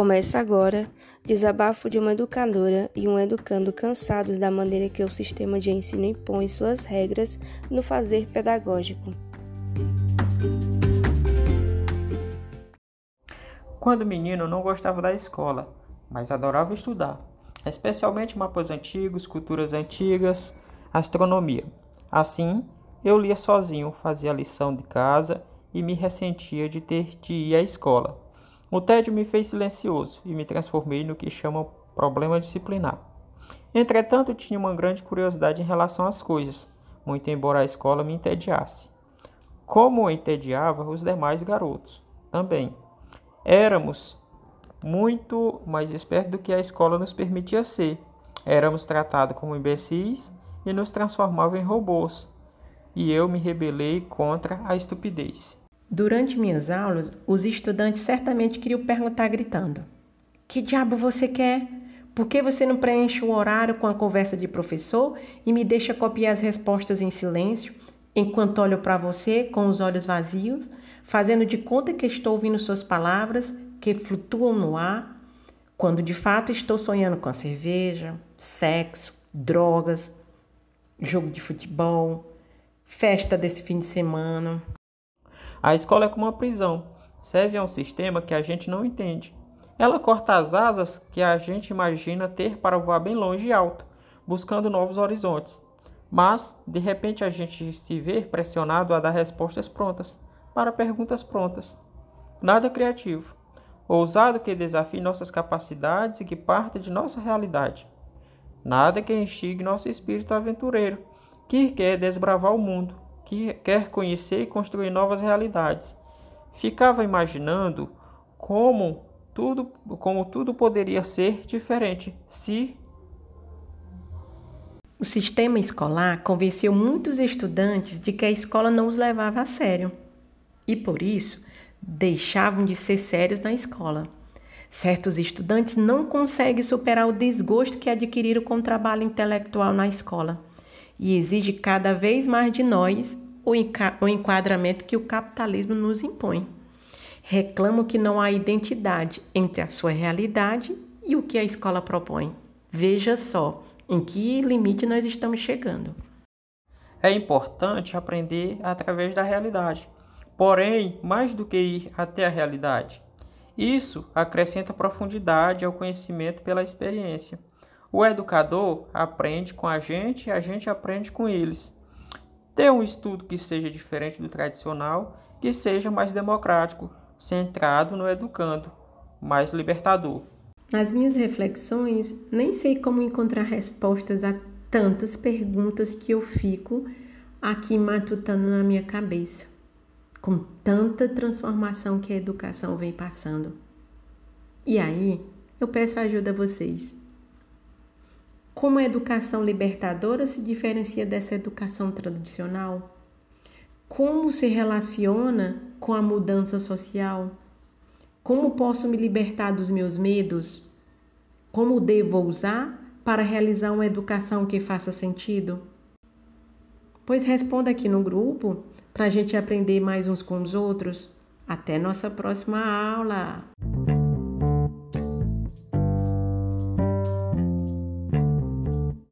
Começa agora Desabafo de uma educadora e um educando cansados da maneira que o sistema de ensino impõe suas regras no fazer pedagógico. Quando menino, não gostava da escola, mas adorava estudar, especialmente mapas antigos, culturas antigas, astronomia. Assim, eu lia sozinho, fazia lição de casa e me ressentia de ter de ir à escola. O tédio me fez silencioso e me transformei no que chamam problema disciplinar. Entretanto, tinha uma grande curiosidade em relação às coisas, muito embora a escola me entediasse. Como entediava os demais garotos também. Éramos muito mais espertos do que a escola nos permitia ser. Éramos tratados como imbecis e nos transformava em robôs. E eu me rebelei contra a estupidez. Durante minhas aulas, os estudantes certamente queriam perguntar gritando: Que diabo você quer? Por que você não preenche o horário com a conversa de professor e me deixa copiar as respostas em silêncio, enquanto olho para você com os olhos vazios, fazendo de conta que estou ouvindo suas palavras que flutuam no ar, quando de fato estou sonhando com a cerveja, sexo, drogas, jogo de futebol, festa desse fim de semana. A escola é como uma prisão, serve a um sistema que a gente não entende. Ela corta as asas que a gente imagina ter para voar bem longe e alto, buscando novos horizontes. Mas, de repente, a gente se vê pressionado a dar respostas prontas para perguntas prontas. Nada criativo, ousado que desafie nossas capacidades e que parta de nossa realidade. Nada que instigue nosso espírito aventureiro, que quer desbravar o mundo que quer conhecer e construir novas realidades. Ficava imaginando como tudo, como tudo poderia ser diferente se o sistema escolar convenceu muitos estudantes de que a escola não os levava a sério e, por isso, deixavam de ser sérios na escola. Certos estudantes não conseguem superar o desgosto que adquiriram com o trabalho intelectual na escola e exige cada vez mais de nós o enquadramento que o capitalismo nos impõe. Reclamo que não há identidade entre a sua realidade e o que a escola propõe. Veja só em que limite nós estamos chegando. É importante aprender através da realidade, porém, mais do que ir até a realidade. Isso acrescenta profundidade ao conhecimento pela experiência. O educador aprende com a gente e a gente aprende com eles. Ter um estudo que seja diferente do tradicional, que seja mais democrático, centrado no educando, mais libertador. Nas minhas reflexões, nem sei como encontrar respostas a tantas perguntas que eu fico aqui matutando na minha cabeça, com tanta transformação que a educação vem passando. E aí, eu peço ajuda a vocês. Como a educação libertadora se diferencia dessa educação tradicional? Como se relaciona com a mudança social? Como posso me libertar dos meus medos? Como devo usar para realizar uma educação que faça sentido? Pois responda aqui no grupo para a gente aprender mais uns com os outros. Até nossa próxima aula!